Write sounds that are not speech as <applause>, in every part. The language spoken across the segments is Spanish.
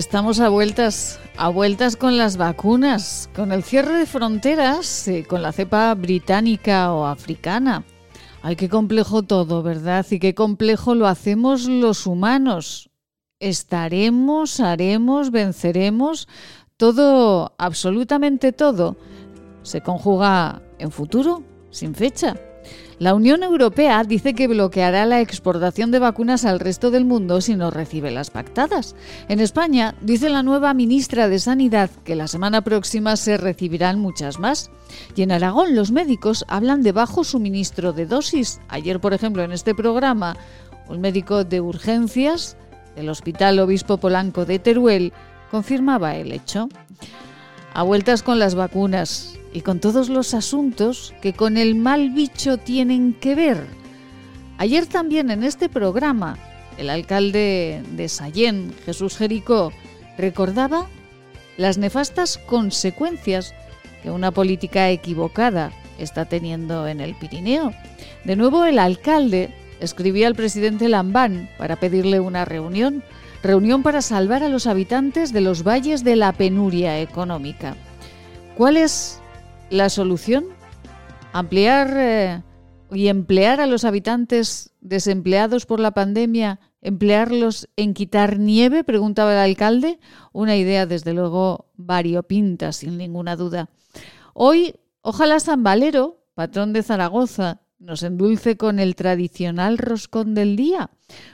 Estamos a vueltas, a vueltas con las vacunas, con el cierre de fronteras, con la cepa británica o africana. Ay, qué complejo todo, ¿verdad? Y qué complejo lo hacemos los humanos. Estaremos, haremos, venceremos, todo, absolutamente todo, se conjuga en futuro, sin fecha. La Unión Europea dice que bloqueará la exportación de vacunas al resto del mundo si no recibe las pactadas. En España, dice la nueva ministra de Sanidad que la semana próxima se recibirán muchas más. Y en Aragón los médicos hablan de bajo suministro de dosis. Ayer, por ejemplo, en este programa, un médico de urgencias del Hospital Obispo Polanco de Teruel confirmaba el hecho. A vueltas con las vacunas, y con todos los asuntos que con el mal bicho tienen que ver. Ayer también en este programa, el alcalde de Sayén, Jesús Jericó, recordaba las nefastas consecuencias que una política equivocada está teniendo en el Pirineo. De nuevo, el alcalde escribía al presidente Lambán para pedirle una reunión, reunión para salvar a los habitantes de los valles de la penuria económica. ¿Cuál es la solución, ampliar eh, y emplear a los habitantes desempleados por la pandemia, emplearlos en quitar nieve, preguntaba el alcalde. Una idea, desde luego, variopinta, sin ninguna duda. Hoy, ojalá San Valero, patrón de Zaragoza, nos endulce con el tradicional roscón del día,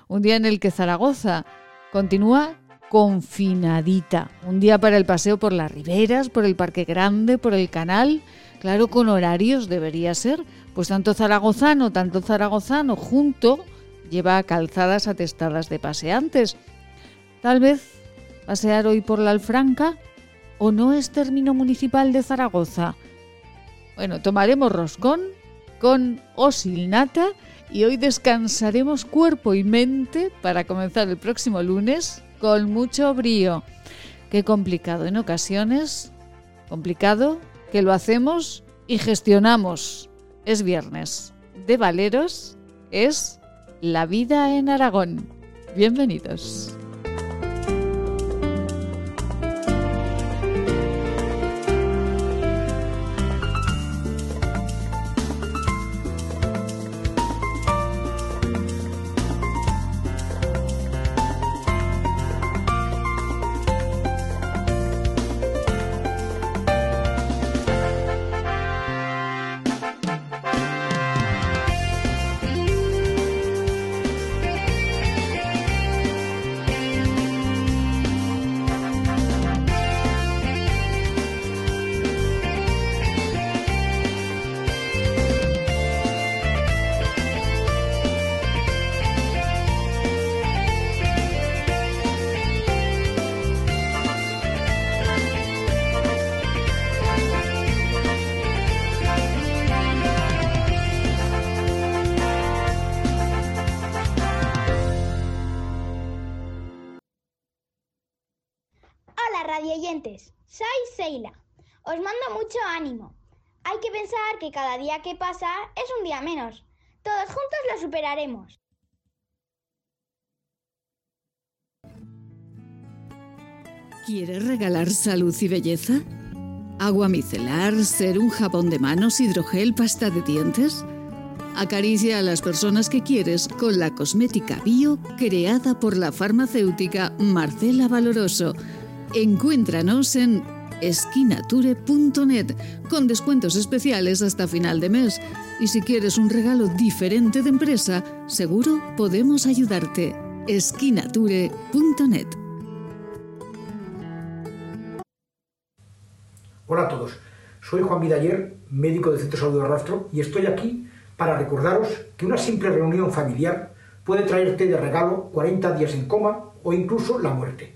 un día en el que Zaragoza continúa confinadita. Un día para el paseo por las riberas, por el Parque Grande, por el canal. Claro, con horarios debería ser. Pues tanto zaragozano, tanto zaragozano junto lleva calzadas atestadas de paseantes. Tal vez pasear hoy por la Alfranca o no es término municipal de Zaragoza. Bueno, tomaremos roscón con osilnata y hoy descansaremos cuerpo y mente para comenzar el próximo lunes con mucho brío. Qué complicado en ocasiones, complicado que lo hacemos y gestionamos. Es viernes. De Valeros es La vida en Aragón. Bienvenidos. Soy Seila. Os mando mucho ánimo. Hay que pensar que cada día que pasa es un día menos. Todos juntos lo superaremos. ¿Quieres regalar salud y belleza? ¿Agua micelar, ser un jabón de manos, hidrogel, pasta de dientes? Acaricia a las personas que quieres con la cosmética bio creada por la farmacéutica Marcela Valoroso Encuéntranos en esquinature.net con descuentos especiales hasta final de mes. Y si quieres un regalo diferente de empresa, seguro podemos ayudarte. esquinature.net. Hola a todos, soy Juan Vidaller, médico del Centro de Salud de Rastro, y estoy aquí para recordaros que una simple reunión familiar puede traerte de regalo 40 días en coma o incluso la muerte.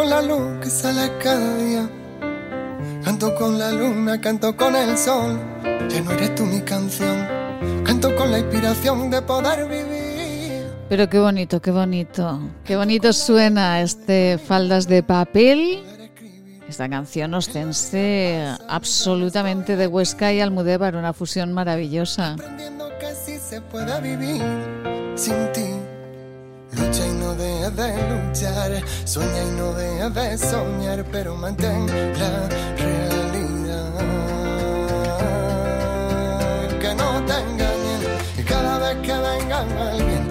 Con la luz que sale cada día. Canto con la luna, canto con el sol, ya no eres tú mi canción Canto con la inspiración de poder vivir. Pero qué bonito, qué bonito. Qué bonito suena este Faldas de Papel. Esta canción ostense absolutamente de Huesca y Almudévar, una fusión maravillosa. Aprendiendo que sí se puede vivir sin ti. Lucha y no dejes de luchar, sueña y no dejes de soñar, pero mantén la realidad. Que no te engañen y cada vez que vengan alguien,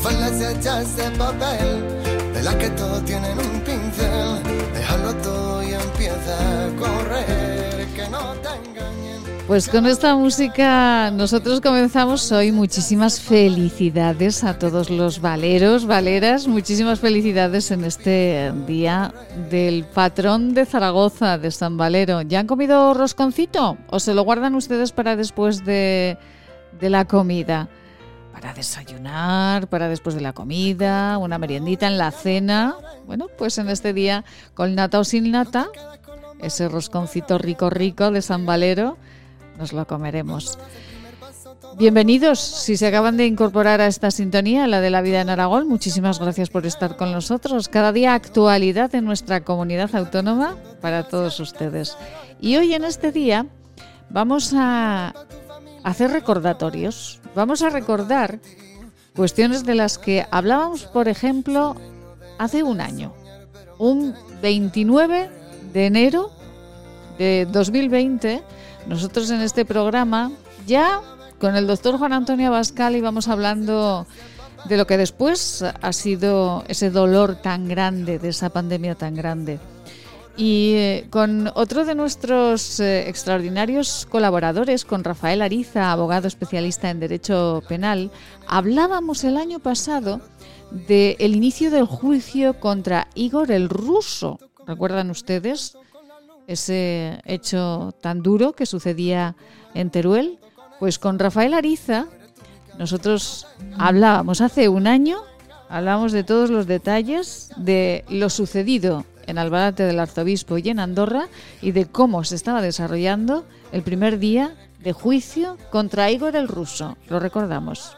faldas hechas de papel, de las que todos tienen un pincel, déjalo todo y empieza a correr, que no te engañen. Pues con esta música nosotros comenzamos hoy. Muchísimas felicidades a todos los valeros, valeras. Muchísimas felicidades en este día del patrón de Zaragoza, de San Valero. ¿Ya han comido rosconcito o se lo guardan ustedes para después de, de la comida? Para desayunar, para después de la comida, una meriendita en la cena. Bueno, pues en este día con nata o sin nata, ese rosconcito rico rico de San Valero nos lo comeremos. Bienvenidos, si se acaban de incorporar a esta sintonía, la de la vida en Aragón, muchísimas gracias por estar con nosotros. Cada día actualidad en nuestra comunidad autónoma para todos ustedes. Y hoy en este día vamos a hacer recordatorios, vamos a recordar cuestiones de las que hablábamos, por ejemplo, hace un año, un 29 de enero de 2020 nosotros en este programa ya con el doctor Juan Antonio Abascal íbamos hablando de lo que después ha sido ese dolor tan grande, de esa pandemia tan grande. Y eh, con otro de nuestros eh, extraordinarios colaboradores, con Rafael Ariza, abogado especialista en Derecho Penal, hablábamos el año pasado del inicio del juicio contra Igor el ruso. ¿Recuerdan ustedes? Ese hecho tan duro que sucedía en Teruel, pues con Rafael Ariza nosotros hablábamos hace un año, hablábamos de todos los detalles de lo sucedido en Albalate del Arzobispo y en Andorra y de cómo se estaba desarrollando el primer día de juicio contra Igor el ruso. Lo recordamos.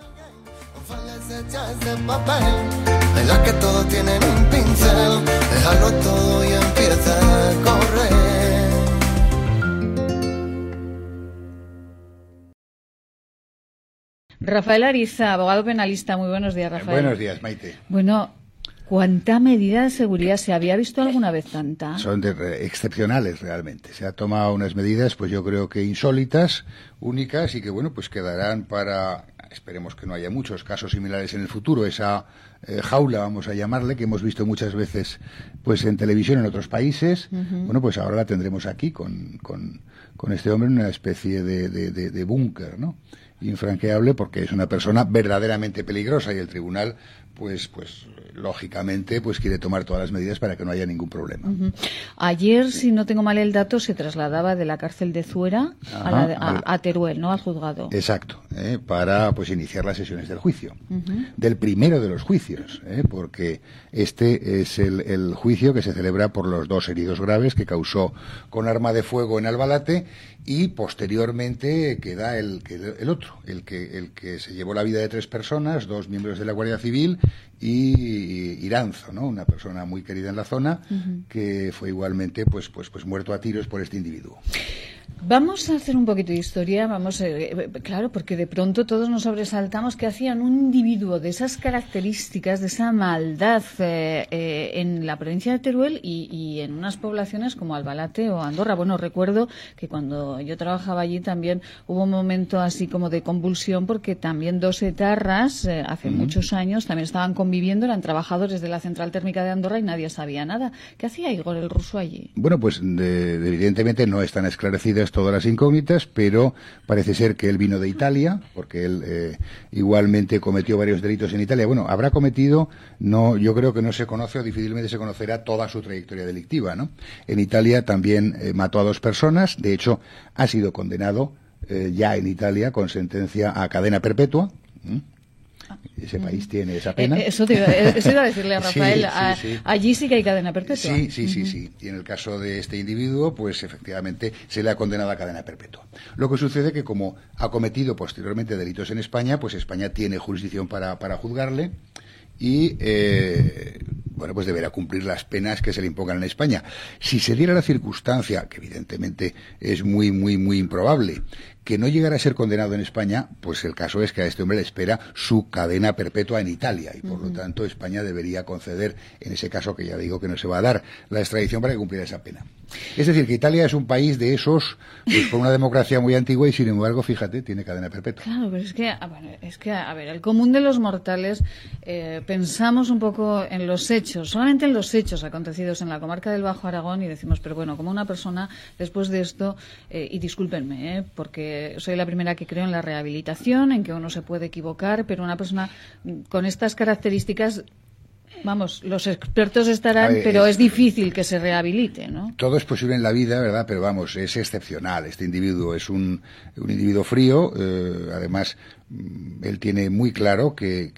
Rafael Ariza, abogado penalista, muy buenos días, Rafael. Buenos días, Maite. Bueno, ¿cuánta medida de seguridad se había visto alguna vez tanta? Son de re- excepcionales realmente. Se ha tomado unas medidas, pues yo creo que insólitas, únicas y que bueno, pues quedarán para esperemos que no haya muchos casos similares en el futuro. Esa eh, jaula, vamos a llamarle, que hemos visto muchas veces, pues en televisión en otros países. Bueno, pues ahora la tendremos aquí con, con, con este hombre en una especie de, de, de- de búnker, ¿no? Infranqueable porque es una persona verdaderamente peligrosa y el tribunal pues pues lógicamente pues quiere tomar todas las medidas para que no haya ningún problema. Ayer, si no tengo mal el dato, se trasladaba de la cárcel de Zuera a, la a- Teruel, ¿no? Al juzgado. Exacto, ¿eh? para pues iniciar las sesiones del juicio, del primero de los juicios, ¿eh? porque este es el, el juicio que se celebra por los dos heridos graves que causó con arma de fuego en Albalate y posteriormente queda el, el otro, el que, el que se llevó la vida de tres personas, dos miembros de la Guardia Civil y Iranzo, ¿no? una persona muy querida en la zona que fue igualmente pues, pues, pues muerto a tiros por este individuo. Vamos a hacer un poquito de historia, vamos, eh, eh, claro, porque de pronto todos nos sobresaltamos que hacían un individuo de esas características, de esa maldad eh, en la provincia de Teruel y, en unas poblaciones como Albalate o Andorra. Bueno, recuerdo que cuando yo trabajaba allí también hubo un momento así como de convulsión porque también dos etarras hace muchos años también estaban conviviendo, eran trabajadores de la central térmica de Andorra y nadie sabía nada. ¿Qué hacía Igor el ruso allí? Bueno, pues evidentemente no están esclarecidas todas las incógnitas, pero parece ser que él vino de Italia, porque él eh, igualmente cometió varios delitos en Italia. Bueno, habrá cometido, no, yo creo que no se conoce o difícilmente se conocerá toda su trayectoria delictiva, ¿no? En Italia también eh, mató a dos personas, de hecho ha sido condenado eh, ya en Italia con sentencia a cadena perpetua ese país tiene esa pena. Eh, eso, iba, a decirle a <laughs> Rafael. Allí sí que hay cadena perpetua. Sí, sí, sí, sí. Y en el caso de este individuo, pues efectivamente se le ha condenado a cadena perpetua. Lo que sucede que como ha cometido posteriormente delitos en España, pues España tiene jurisdicción para, para juzgarle y eh, bueno pues deberá cumplir las penas que se le impongan en España. Si se diera la circunstancia, que evidentemente es muy muy muy improbable, que no llegara a ser condenado en España, pues el caso es que a este hombre le espera su cadena perpetua en Italia y por lo tanto España debería conceder, en ese caso que ya digo que no se va a dar, la extradición para que cumpliera esa pena. Es decir, que Italia es un país de esos, pues, con una democracia muy antigua y sin embargo, fíjate, tiene cadena perpetua. Claro, pero es que, a ver, es que, a ver el común de los mortales eh, pensamos un poco en los hechos, solamente en los hechos acontecidos en la comarca del Bajo Aragón y decimos, pero bueno, como una persona después de esto, eh, y discúlpenme, eh, porque soy la primera que creo en la rehabilitación, en que uno se puede equivocar, pero una persona con estas características Vamos, los expertos estarán, pero es, difícil que se rehabilite, ¿no? Todo es posible en la vida, ¿verdad? Pero vamos, es excepcional. Este individuo es un, un individuo frío, eh, además él tiene muy claro que,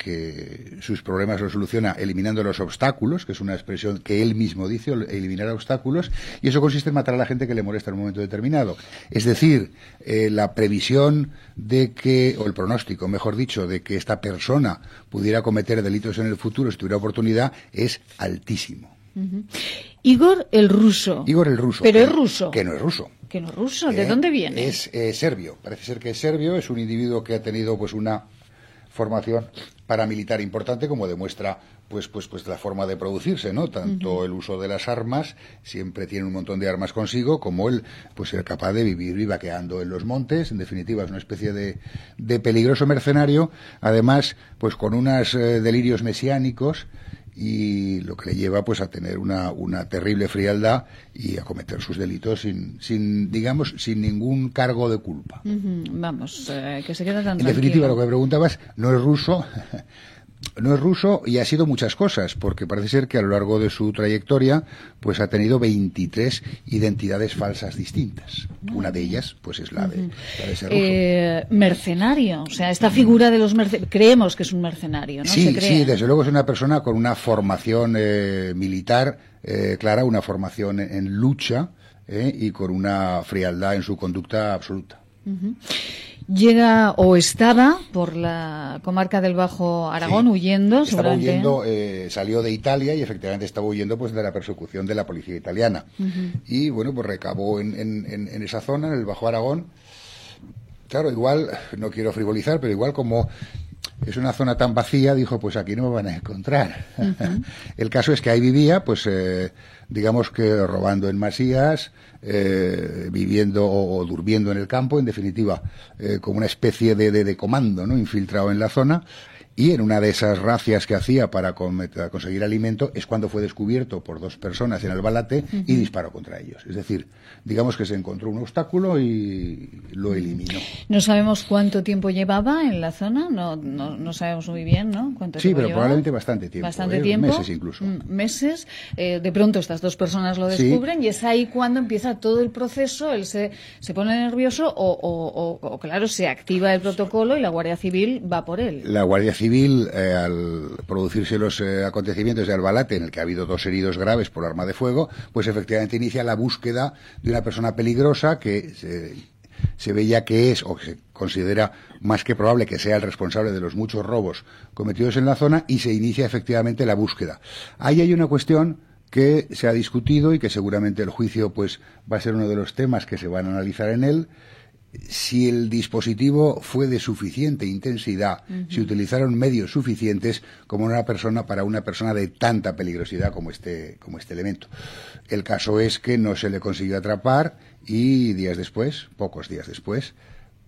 sus problemas los soluciona eliminando los obstáculos, que es una expresión que él mismo dice, eliminar obstáculos, y eso consiste en matar a la gente que le molesta en un momento determinado. Es decir, eh, la previsión de que, o el pronóstico, mejor dicho, de que esta persona pudiera cometer delitos en el futuro si tuviera oportunidad es altísimo. Igor el ruso. Igor el ruso. Pero es ruso. Que no es ruso que. ¿De eh, dónde viene? Es eh, serbio. Parece ser que es serbio. Es un individuo que ha tenido pues una formación paramilitar importante, como demuestra pues pues pues la forma de producirse, ¿no? Tanto el uso de las armas, siempre tiene un montón de armas consigo, como él pues ser capaz de vivir vivaqueando en los montes, en definitiva es una especie de, de peligroso mercenario, además pues con unos eh, delirios mesiánicos y lo que le lleva pues a tener una, una terrible frialdad y a cometer sus delitos sin, sin digamos sin ningún cargo de culpa. Vamos eh, que se queda tan en definitiva lo que me preguntabas no es ruso no es ruso y ha sido muchas cosas, porque parece ser que a lo largo de su trayectoria pues ha tenido 23 identidades falsas distintas. Una de ellas pues es la de, ser ruso. Eh, mercenario, o sea, esta figura de los mercenarios, creemos que es un mercenario, ¿no? Sí, sí, desde luego es una persona con una formación eh, militar eh, clara, una formación en, lucha y con una frialdad en su conducta absoluta llega o estaba por la comarca del Bajo Aragón huyendo. Estaba huyendo, eh, salió de Italia y efectivamente estaba huyendo pues de la persecución de la policía italiana. Y bueno, pues recabó en, en, esa zona, en el Bajo Aragón. Claro, igual, no quiero frivolizar, pero igual como es una zona tan vacía, dijo, pues aquí no me van a encontrar. <laughs> el caso es que ahí vivía, pues eh, digamos que robando en masías, eh, viviendo o, durmiendo en el campo, en definitiva, eh, como una especie de, de, comando ¿no? infiltrado en la zona. Y en una de esas racias que hacía para conseguir alimento es cuando fue descubierto por dos personas en el balate y disparó contra ellos. Es decir, digamos que se encontró un obstáculo y lo eliminó. No sabemos cuánto tiempo llevaba en la zona, no, no, sabemos muy bien, ¿no? ¿Cuánto sí, pero probablemente bastante tiempo. Bastante ¿eh? tiempo. Meses incluso. Mm, meses. Eh, de pronto estas dos personas lo descubren y es ahí cuando empieza todo el proceso, él se, se pone nervioso o, o, claro, se activa el protocolo y la Guardia Civil va por él. La Guardia Civil, eh, al producirse los acontecimientos de Albalate, en el que ha habido dos heridos graves por arma de fuego, pues efectivamente inicia la búsqueda de una persona peligrosa que se, ve ya que es o se considera más que probable que sea el responsable de los muchos robos cometidos en la zona y se inicia efectivamente la búsqueda. Ahí hay una cuestión que se ha discutido y que seguramente el juicio pues va a ser uno de los temas que se van a analizar en él si el dispositivo fue de suficiente intensidad, si utilizaron medios suficientes como una persona para una persona de tanta peligrosidad como este, como este elemento. El caso es que no se le consiguió atrapar y días después, pocos días después,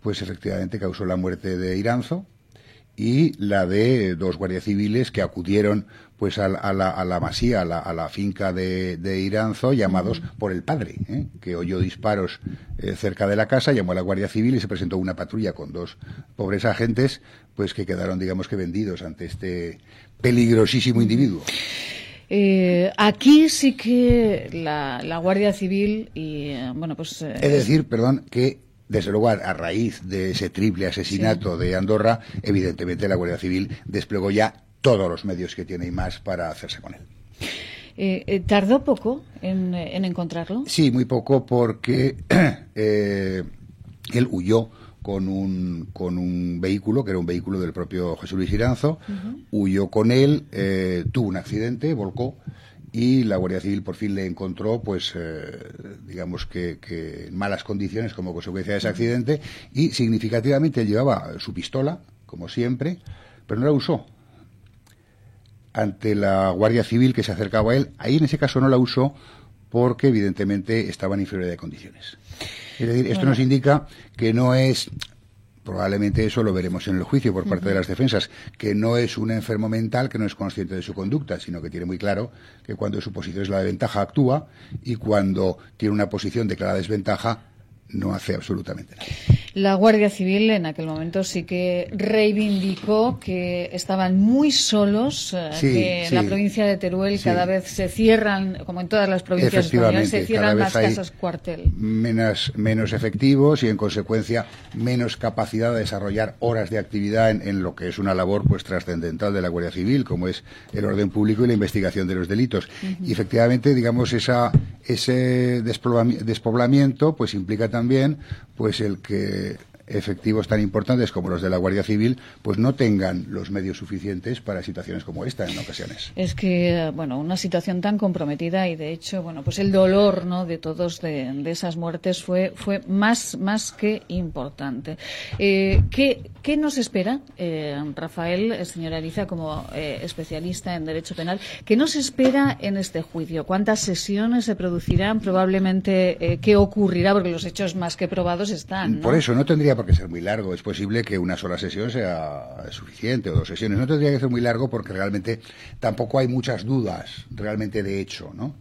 pues efectivamente causó la muerte de Iranzo y la de dos guardias civiles que acudieron pues a, la, a la, masía, a la, finca de, Iranzo, llamados por el padre, ¿eh? que oyó disparos eh, cerca de la casa, llamó a la Guardia Civil y se presentó una patrulla con dos pobres agentes, pues que quedaron, digamos que vendidos ante este peligrosísimo individuo. Eh, aquí sí que la, la, Guardia Civil y bueno pues es decir, perdón, que desde luego, a, raíz de ese triple asesinato de Andorra, evidentemente la Guardia Civil desplegó ya todos los medios que tiene y más para hacerse con él. Eh, eh, ¿Tardó poco en, encontrarlo? Sí, muy poco porque <clears throat> eh, él huyó con un, con un vehículo, que era un vehículo del propio Jesús Luis Iranzo, huyó con él, tuvo un accidente, volcó y la Guardia Civil por fin le encontró, pues, eh, digamos que, en malas condiciones como consecuencia de ese accidente y significativamente llevaba su pistola, como siempre, pero no la usó ante la Guardia Civil que se acercaba a él. Ahí en ese caso no la usó porque evidentemente estaba en inferioridad de condiciones. Es decir, esto nos indica que no es probablemente eso lo veremos en el juicio por parte de las defensas, que no es un enfermo mental que no es consciente de su conducta, sino que tiene muy claro que cuando su posición es la de ventaja actúa y cuando tiene una posición de clara desventaja no hace absolutamente nada. La Guardia Civil en aquel momento sí que reivindicó que estaban muy solos, eh, que en la provincia de Teruel cada vez se cierran, como en todas las provincias españolas, se cierran más casas cuartel. Menos, menos efectivos y en consecuencia menos capacidad de desarrollar horas de actividad en, lo que es una labor pues trascendental de la Guardia Civil, como es el orden público y la investigación de los delitos. Y efectivamente, digamos, esa, ese despoblamiento pues implica también pues el que said. Efectivos tan importantes como los de la Guardia Civil pues no tengan los medios suficientes para situaciones como esta en ocasiones. Es que, bueno, una situación tan comprometida y de hecho, bueno, pues el dolor ¿no? de todos de, esas muertes fue, fue más, más que importante. Eh, ¿qué, ¿qué, nos espera, eh, Rafael, señora Ariza, como eh, especialista en Derecho Penal, qué nos espera en este juicio? ¿Cuántas sesiones se producirán? Probablemente, ¿qué ocurrirá? Porque los hechos más que probados están. Por eso, no tendría porque ser muy largo. Es posible que una sola sesión sea suficiente o dos sesiones. No tendría que ser muy largo porque realmente tampoco hay muchas dudas realmente de hecho, ¿no?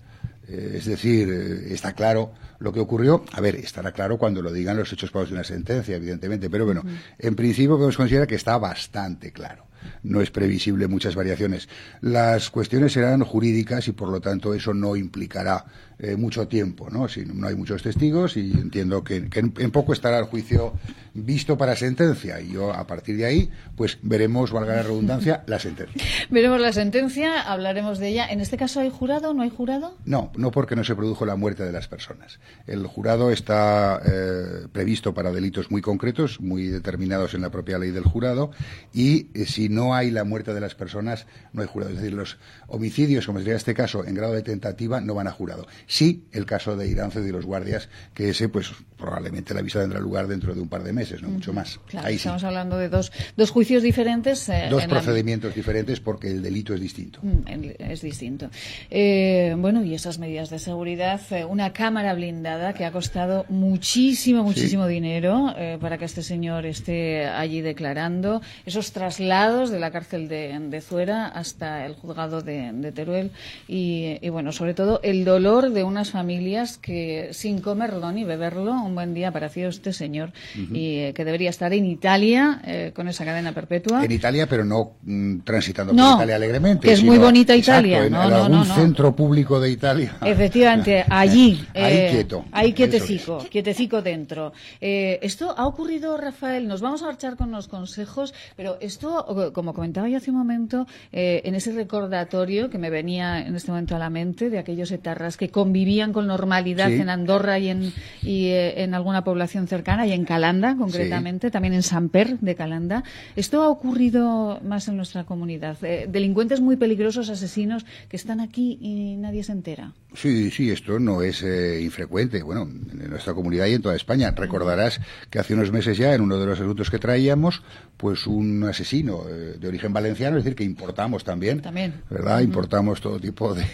Eh, es decir, eh, está claro lo que ocurrió. A ver, estará claro cuando lo digan los hechos pagados de una sentencia, evidentemente. Pero bueno, en principio podemos considerar que está bastante claro no es previsible muchas variaciones. Las cuestiones serán jurídicas y por lo tanto eso no implicará eh, mucho tiempo, ¿no? Si no hay muchos testigos y entiendo que, en, poco estará el juicio visto para sentencia y yo a partir de ahí pues veremos, valga la redundancia, la sentencia. Veremos la sentencia, hablaremos de ella. ¿En este caso hay jurado o no hay jurado? No, no porque no se produjo la muerte de las personas. El jurado está eh, previsto para delitos muy concretos, muy determinados en la propia ley del jurado y eh, si no hay la muerte de las personas, no hay jurado. Es decir, los homicidios, como sería este caso, en grado de tentativa, no van a jurado. Sí, el caso de Irán y de los guardias, que ese, pues probablemente la visa tendrá lugar dentro de un par de meses, no mucho más. Claro, estamos hablando de dos, dos juicios diferentes. Eh, dos procedimientos diferentes porque el delito es distinto. Mm, es distinto. Eh, bueno, y esas medidas de seguridad, eh, una cámara blindada que ha costado muchísimo, muchísimo dinero para que este señor esté allí declarando, esos traslados de la cárcel de, de Zuera hasta el juzgado de, Teruel y, y, bueno, sobre todo el dolor de unas familias que sin comerlo ni beberlo, un buen día apareció este señor y eh, que debería estar en Italia eh, con esa cadena perpetua. En Italia, pero no mm, transitando por Italia alegremente. Que es muy bonita Italia. en, algún centro público de Italia. <laughs> Efectivamente, allí. ahí eh, quieto. Ahí quietecico, quietecico dentro. esto ha ocurrido, Rafael, nos vamos a marchar con los consejos, pero esto como comentaba yo hace un momento, en ese recordatorio que me venía en este momento a la mente de aquellos etarras que convivían con normalidad en Andorra y, en, y eh, en alguna población cercana, y en Calanda concretamente, también en Samper de Calanda. Esto ha ocurrido más en nuestra comunidad. Eh, delincuentes muy peligrosos, asesinos, que están aquí y nadie se entera. Sí, sí, esto no es infrecuente. Bueno, en nuestra comunidad y en toda España. Recordarás que hace unos meses ya, en uno de los asuntos que traíamos, pues un asesino eh, de origen valenciano, es decir, que importamos también, también. ¿verdad? Importamos todo tipo de,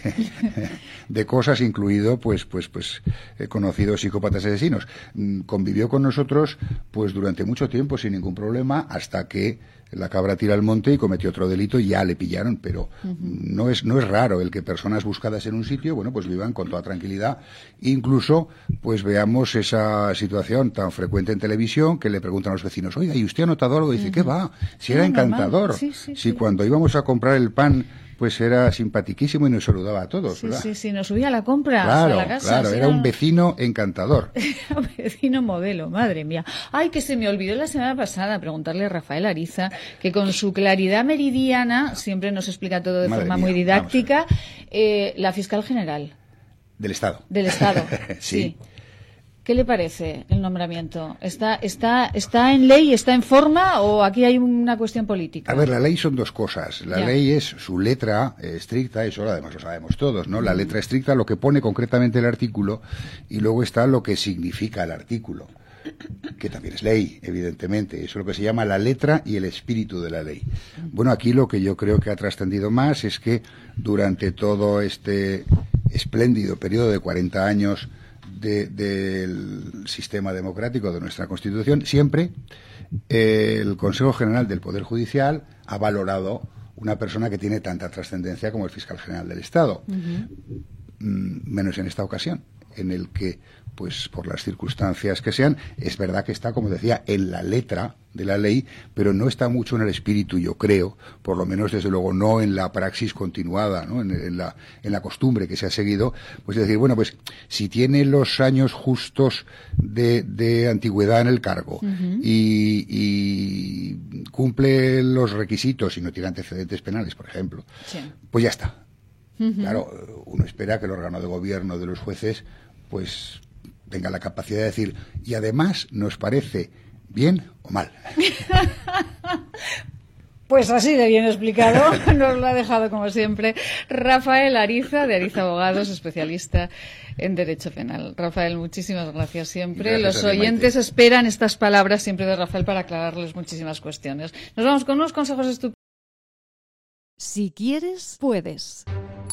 <laughs> de cosas, incluido, pues, pues, pues, eh, conocidos psicópatas asesinos. Mm, convivió con nosotros, pues, durante mucho tiempo sin ningún problema, hasta que la cabra tira al monte y cometió otro delito y ya le pillaron, pero no es no es raro el que personas buscadas en un sitio, bueno, pues vivan con toda tranquilidad. Incluso, pues veamos esa situación tan frecuente en televisión que le preguntan a los vecinos, oiga, ¿y usted ha notado algo? Y dice, ¿qué va? Si era encantador. si cuando íbamos a comprar el pan pues era simpatiquísimo y nos saludaba a todos, sí, Sí, sí, nos subía a la compra claro, a la casa. Claro, era un vecino encantador. <laughs> Era un vecino modelo, madre mía. Ay, que se me olvidó la semana pasada preguntarle a Rafael Ariza, que con su claridad meridiana siempre nos explica todo de forma muy didáctica, eh, la fiscal general. Del Estado. Del Estado, <laughs> sí. ¿Qué le parece el nombramiento? ¿Está, está, ¿Está en ley, está en forma o aquí hay una cuestión política? A ver, la ley son dos cosas. La ley es su letra estricta, eso además lo sabemos todos, ¿no? La letra estricta, lo que pone concretamente el artículo, y luego está lo que significa el artículo, que también es ley, evidentemente. Eso es lo que se llama la letra y el espíritu de la ley. Bueno, aquí lo que yo creo que ha trascendido más es que durante todo este espléndido periodo de 40 años, del sistema democrático de nuestra Constitución, siempre eh, el Consejo General del Poder Judicial ha valorado una persona que tiene tanta trascendencia como el fiscal general del Estado, mm, menos en esta ocasión, en el que pues por las circunstancias que sean, es verdad que está, como decía, en la letra de la ley, pero no está mucho en el espíritu, yo creo, por lo menos desde luego no en la praxis continuada, ¿no? en, la, en la costumbre que se ha seguido, pues es decir, bueno, pues si tiene los años justos de, de antigüedad en el cargo y, y, cumple los requisitos y no tiene antecedentes penales, por ejemplo, pues ya está. Claro, uno espera que el órgano de gobierno de los jueces pues tenga la capacidad de decir, y además nos parece bien o mal. <laughs> Pues así de bien explicado, <laughs> nos lo ha dejado como siempre Rafael Ariza, de Ariza Abogados, especialista en Derecho Penal. Rafael, muchísimas gracias siempre. Los oyentes esperan estas palabras siempre de Rafael para aclararles muchísimas cuestiones. Nos vamos con unos consejos estupendos. Si quieres, puedes.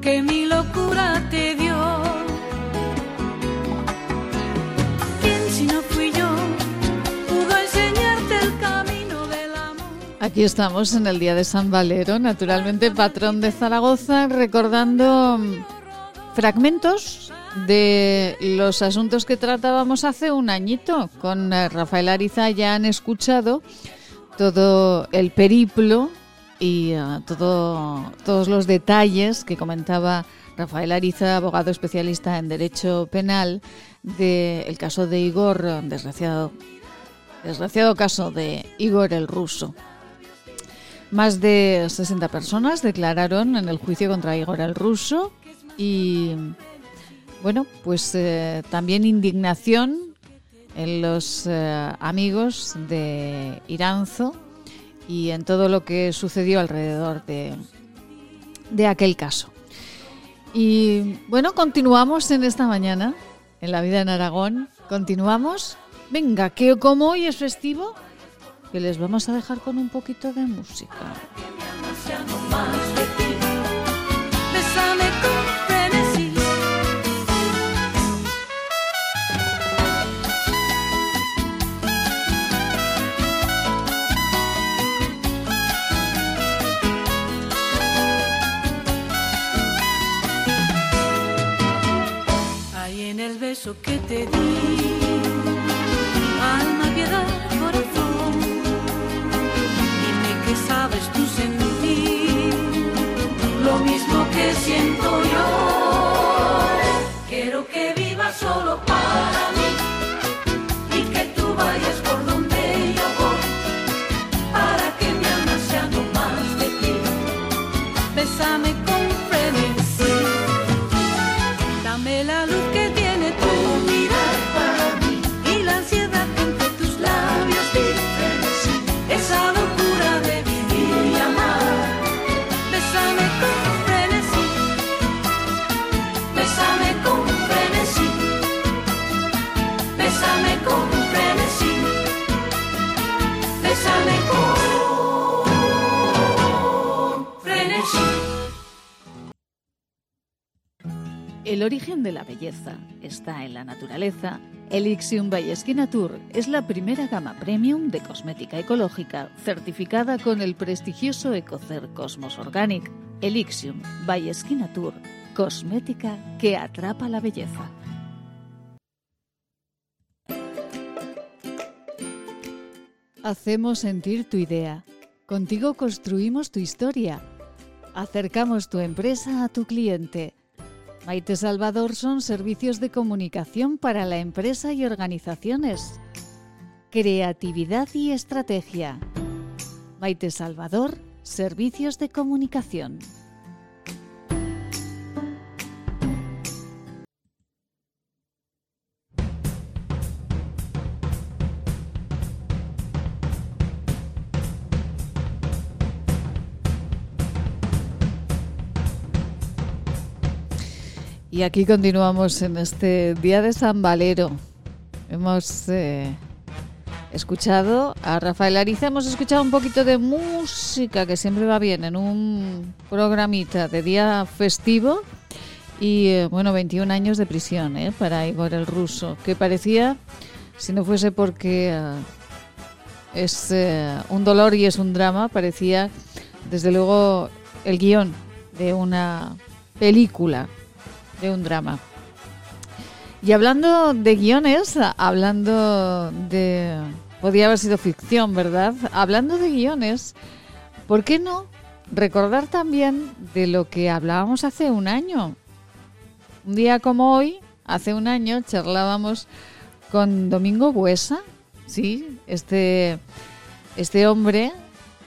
Que mi locura te dio. ¿Quién si no fui yo enseñarte el camino del amor? Aquí estamos en el día de San Valero, naturalmente patrón de Zaragoza, recordando mm, fragmentos de los asuntos que tratábamos hace un añito. Con eh, Rafael Ariza ya han escuchado todo el periplo y eh, todo, todos los detalles que comentaba Rafael Ariza, abogado especialista en Derecho Penal, del caso de Igor, desgraciado, desgraciado caso de Igor el ruso. Más de 60 personas declararon en el juicio contra Igor el ruso y, bueno, pues eh, también indignación en los eh, amigos de Iranzo y en todo lo que sucedió alrededor de, de aquel caso. Y bueno, continuamos en esta mañana, en la vida en Aragón. Continuamos. Venga, que como hoy es festivo, que les vamos a dejar con un poquito de música. Beso que te di, alma, piedad, corazón, dime que sabes tú sentir lo mismo que siento yo. Origen de la belleza está en la naturaleza. Elixium by Tour es la primera gama premium de cosmética ecológica certificada con el prestigioso Ecocer Cosmos Organic. Elixium by Tour, cosmética que atrapa la belleza. Hacemos sentir tu idea. Contigo construimos tu historia. Acercamos tu empresa a tu cliente. Maite Salvador son servicios de comunicación para la empresa y organizaciones. Creatividad y estrategia. Maite Salvador, servicios de comunicación. Y aquí continuamos en este día de San Valero. Hemos eh, escuchado a Rafael Ariza, hemos escuchado un poquito de música que siempre va bien en un programita de día festivo. Y eh, bueno, 21 años de prisión eh, para Igor el ruso, que parecía, si no fuese porque es un dolor y es un drama, parecía desde luego el guion de una película de un drama. Y hablando de guiones, hablando de... Podría haber sido ficción, ¿verdad? Hablando de guiones, ¿por qué no recordar también de lo que hablábamos hace un año? Un día como hoy, hace un año, charlábamos con Domingo Buesa, sí, este, este hombre,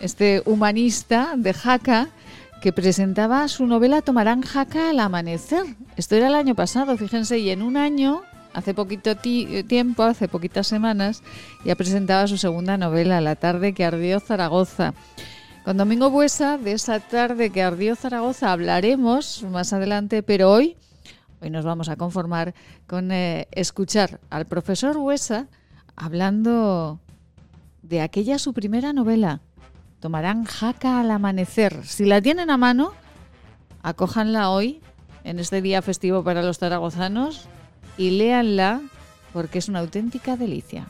este humanista de Jaca, que presentaba su novela Tomarán Jaca al amanecer. Esto era el año pasado, fíjense, y en un año, hace poquito ti- tiempo, hace poquitas semanas, ya presentaba su segunda novela, La tarde que ardió Zaragoza. Con Domingo Buesa, de esa tarde que ardió Zaragoza, hablaremos más adelante, pero hoy, hoy nos vamos a conformar con eh, escuchar al profesor Buesa hablando de aquella su primera novela, Tomarán jaca al amanecer. Si la tienen a mano, acójanla hoy, en este día festivo para los zaragozanos, y léanla porque es una auténtica delicia.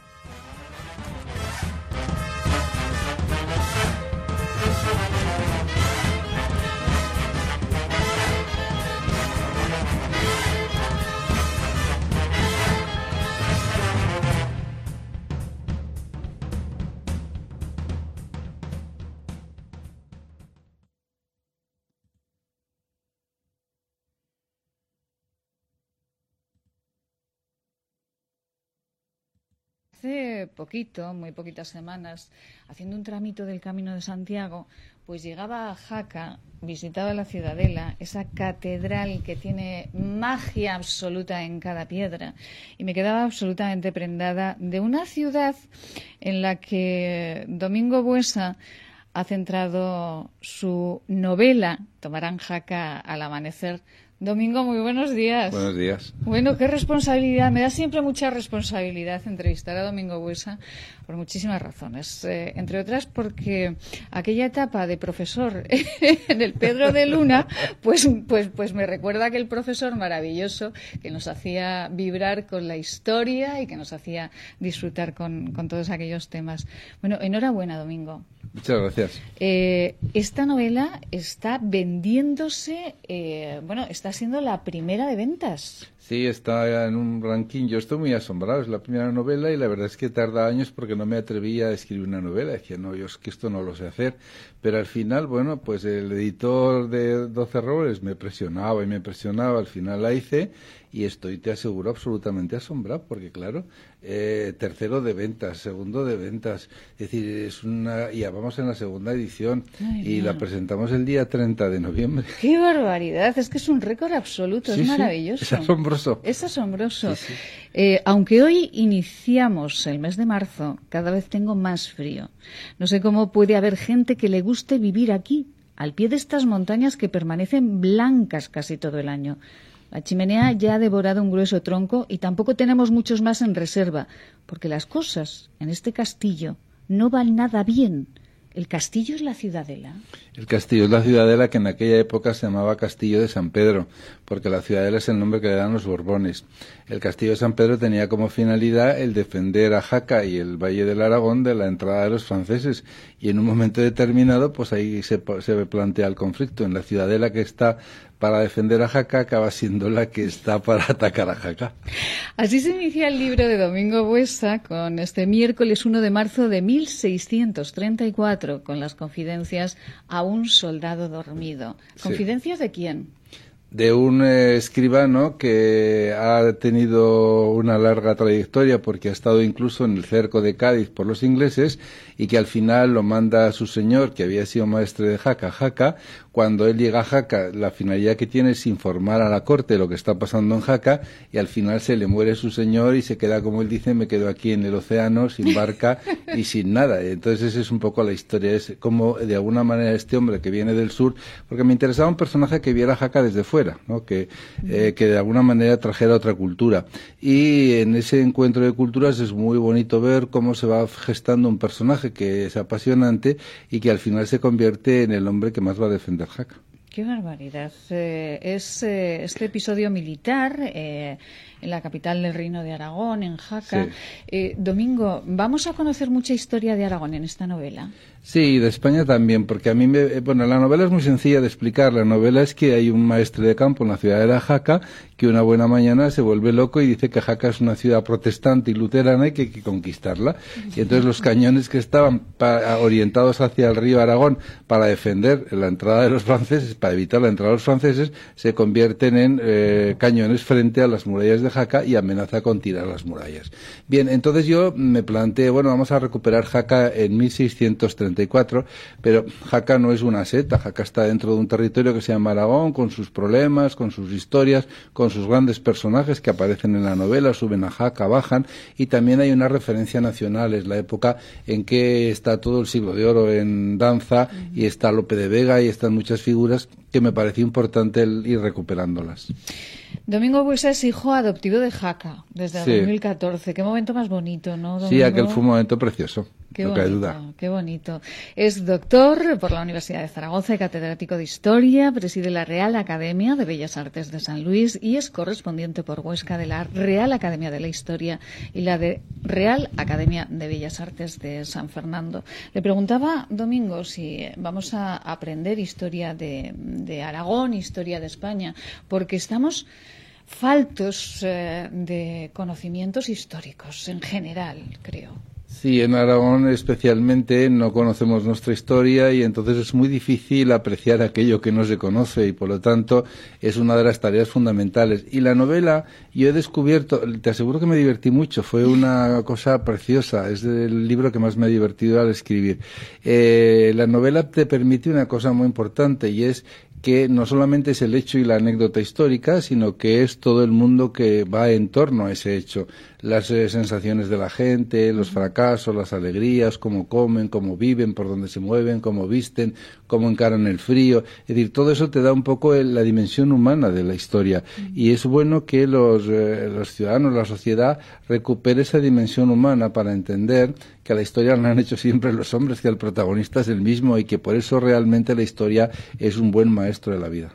Hace poquito, muy poquitas semanas, haciendo un tramito del Camino de Santiago, pues llegaba a Jaca, visitaba la Ciudadela, esa catedral que tiene magia absoluta en cada piedra, y me quedaba absolutamente prendada de una ciudad en la que Domingo Buesa ha centrado su novela, Tomarán Jaca al amanecer, Domingo, muy buenos días. Buenos días. Bueno, qué responsabilidad. Me da siempre mucha responsabilidad entrevistar a Domingo Buesa por muchísimas razones. Eh, entre otras porque aquella etapa de profesor <laughs> en el Pedro de Luna, pues, pues, pues me recuerda aquel profesor maravilloso que nos hacía vibrar con la historia y que nos hacía disfrutar con, con todos aquellos temas. Bueno, enhorabuena, Domingo. Muchas gracias. Eh, esta novela está vendiéndose, eh, bueno, está siendo la primera de ventas. Sí, está en un ranking. Yo estoy muy asombrado. Es la primera novela y la verdad es que tarda años porque no me atrevía a escribir una novela. Decía, no, yo es que esto no lo sé hacer. Pero al final, bueno, pues el editor de Doce Robles me presionaba y me presionaba. Al final la hice y estoy, te aseguro, absolutamente asombrado porque, claro, eh, tercero de ventas, segundo de ventas. Es decir, es una. Ya vamos en la segunda edición Ay, y la presentamos el día 30 de noviembre. ¡Qué barbaridad! Es que es un récord absoluto, Sí, es sí, maravilloso. es asombroso. Es asombroso. Eh, aunque hoy iniciamos el mes de marzo, cada vez tengo más frío. No sé cómo puede haber gente que le guste vivir aquí, al pie de estas montañas que permanecen blancas casi todo el año. La chimenea ya ha devorado un grueso tronco y tampoco tenemos muchos más en reserva, porque las cosas en este castillo no van nada bien. ¿El castillo es la ciudadela? El castillo es la ciudadela que en aquella época se llamaba Castillo de San Pedro, porque la ciudadela es el nombre que le dan los Borbones. El castillo de San Pedro tenía como finalidad el defender a Jaca y el Valle del Aragón de la entrada de los franceses, y en un momento determinado, pues ahí se, se plantea el conflicto. En la ciudadela que está para defender a Jaca acaba siendo la que está para <laughs> atacar a Jaca. Así se inicia el libro de Domingo Buesa con este miércoles 1 de marzo de 1634 con las confidencias a un soldado dormido. Sí. ¿Confidencias de quién? de un eh, escribano que ha tenido una larga trayectoria porque ha estado incluso en el cerco de Cádiz por los ingleses y que al final lo manda a su señor, que había sido maestre de Jaca, Jaca. Cuando él llega a Jaca, la finalidad que tiene es informar a la corte de lo que está pasando en Jaca y al final se le muere su señor y se queda, como él dice, me quedo aquí en el océano sin <laughs> barca y sin nada. Entonces esa es un poco la historia, es como de alguna manera este hombre que viene del sur, porque me interesaba un personaje que viera Jaca desde fuera, ¿no? que, eh, que de alguna manera trajera otra cultura. Y en ese encuentro de culturas es muy bonito ver cómo se va gestando un personaje que es apasionante y que al final se convierte en el hombre que más va a defender Qué barbaridad. Eh, es eh, este episodio militar eh, en la capital del Reino de Aragón, en Jaca. Sí. Eh, Domingo, vamos a conocer mucha historia de Aragón en esta novela. Sí, de España también, porque a mí me... eh, Bueno, la novela es muy sencilla de explicar. La novela es que hay un maestre de campo en la ciudad de La Jaca que una buena mañana se vuelve loco y dice que Jaca es una ciudad protestante y luterana y que hay que conquistarla. Y entonces los cañones que estaban orientados hacia el río Aragón para defender la entrada de los franceses, para evitar la entrada de los franceses, se convierten en eh, cañones frente a las murallas de Jaca y amenaza con tirar las murallas. Bien, entonces yo me planteé, bueno, vamos a recuperar Jaca en 1634, pero Jaca no es una seta, Jaca está dentro de un territorio que se llama Aragón, con sus problemas, con sus historias, con sus grandes personajes que aparecen en la novela, suben a Jaca, bajan, y también hay una referencia nacional, es la época en que está todo el siglo de oro en danza, y está Lope de Vega, y están muchas figuras que me pareció importante el ir recuperándolas. Domingo Buesa es hijo adoptivo de Jaca desde el Sí. 2014. Qué momento más bonito, ¿no? Sí, Domingo? aquel fue un momento precioso, Qué no bonito, duda. qué bonito. Es doctor por la Universidad de Zaragoza y catedrático de Historia, preside la Real Academia de Bellas Artes de San Luis y es correspondiente por Huesca de la Real Academia de la Historia y la de Real Academia de Bellas Artes de San Fernando. Le preguntaba, Domingo, si vamos a aprender historia de, de Aragón, historia de España, porque estamos faltos eh, de conocimientos históricos en general, creo. Sí, en Aragón especialmente no conocemos nuestra historia y entonces es muy difícil apreciar aquello que no se conoce y por lo tanto es una de las tareas fundamentales. Y la novela, yo he descubierto, te aseguro que me divertí mucho, fue una cosa preciosa, es el libro que más me ha divertido al escribir. Eh, la novela te permite una cosa muy importante y es que no solamente es el hecho y la anécdota histórica, sino que es todo el mundo que va en torno a ese hecho. Las eh, sensaciones de la gente, los fracasos, las alegrías, cómo comen, cómo viven, por dónde se mueven, cómo visten, cómo encaran el frío. Es decir, todo eso te da un poco el- la dimensión humana de la historia. Y es bueno que los, eh, los ciudadanos, la sociedad, recupere esa dimensión humana para entender que la historia la han hecho siempre los hombres, que el protagonista es el mismo y que por eso realmente la historia es un buen maestro de la vida.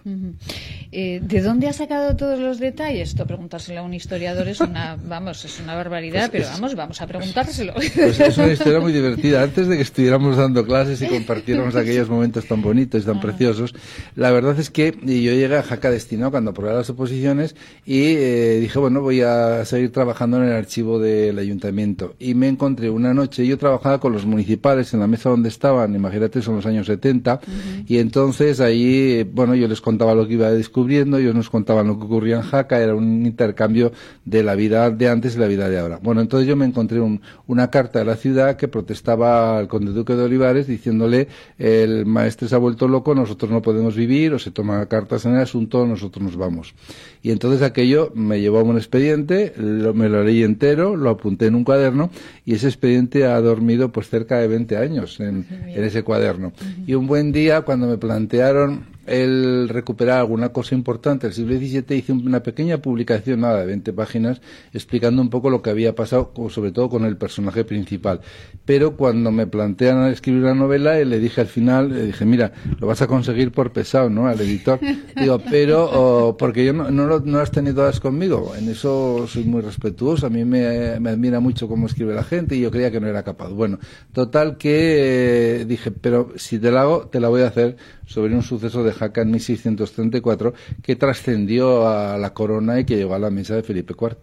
Eh, ¿De dónde ha sacado todos los detalles? Esto preguntárselo a un historiador es una, vamos, es una barbaridad, Pues pero es- vamos, vamos a preguntárselo. Pues es una <laughs> historia muy divertida. Antes de que estuviéramos dando clases y compartiéramos aquellos momentos tan bonitos y tan preciosos, la verdad es que yo llegué a Jaca Destinado cuando aprobé las oposiciones y eh, dije, bueno, voy a seguir trabajando en el archivo del ayuntamiento. Y me encontré una noche, yo trabajaba con los municipales en la mesa donde estaban, imagínate, son los años 70, y entonces ahí, bueno, yo les contaba lo que iba descubriendo, ellos nos contaban lo que ocurría en Jaca, era un intercambio de la vida de antes y la vida de ahora. Bueno, entonces yo me encontré un- una carta de la ciudad que protestaba al conde duque de Olivares diciéndole el maestre se ha vuelto loco, nosotros no podemos vivir, o se toma cartas en el asunto, nosotros nos vamos. Y entonces aquello me llevó a un expediente, lo- me lo leí entero, lo apunté en un cuaderno y ese expediente ha dormido pues cerca de 20 años en, en ese cuaderno. Y un buen día cuando me plantearon el recuperar alguna cosa importante del siglo XVII hice una pequeña publicación, nada, de 20 páginas, explicando un poco lo que había pasado, sobre todo con el personaje principal. Pero cuando me plantean escribir una novela, eh, le dije al final, le dije, mira, lo vas a conseguir por pesado, ¿no? Al editor. <laughs> Digo, pero, oh, porque yo no, no, lo- no las tenido todas conmigo. En eso soy muy respetuoso. A mí me, me admira mucho cómo escribe la gente y yo creía que no era capaz. Bueno, total que eh, dije, pero si te la hago, te la voy a hacer sobre un suceso de Jaca en 1634 que trascendió a la corona y que llegó a la mesa de Felipe IV.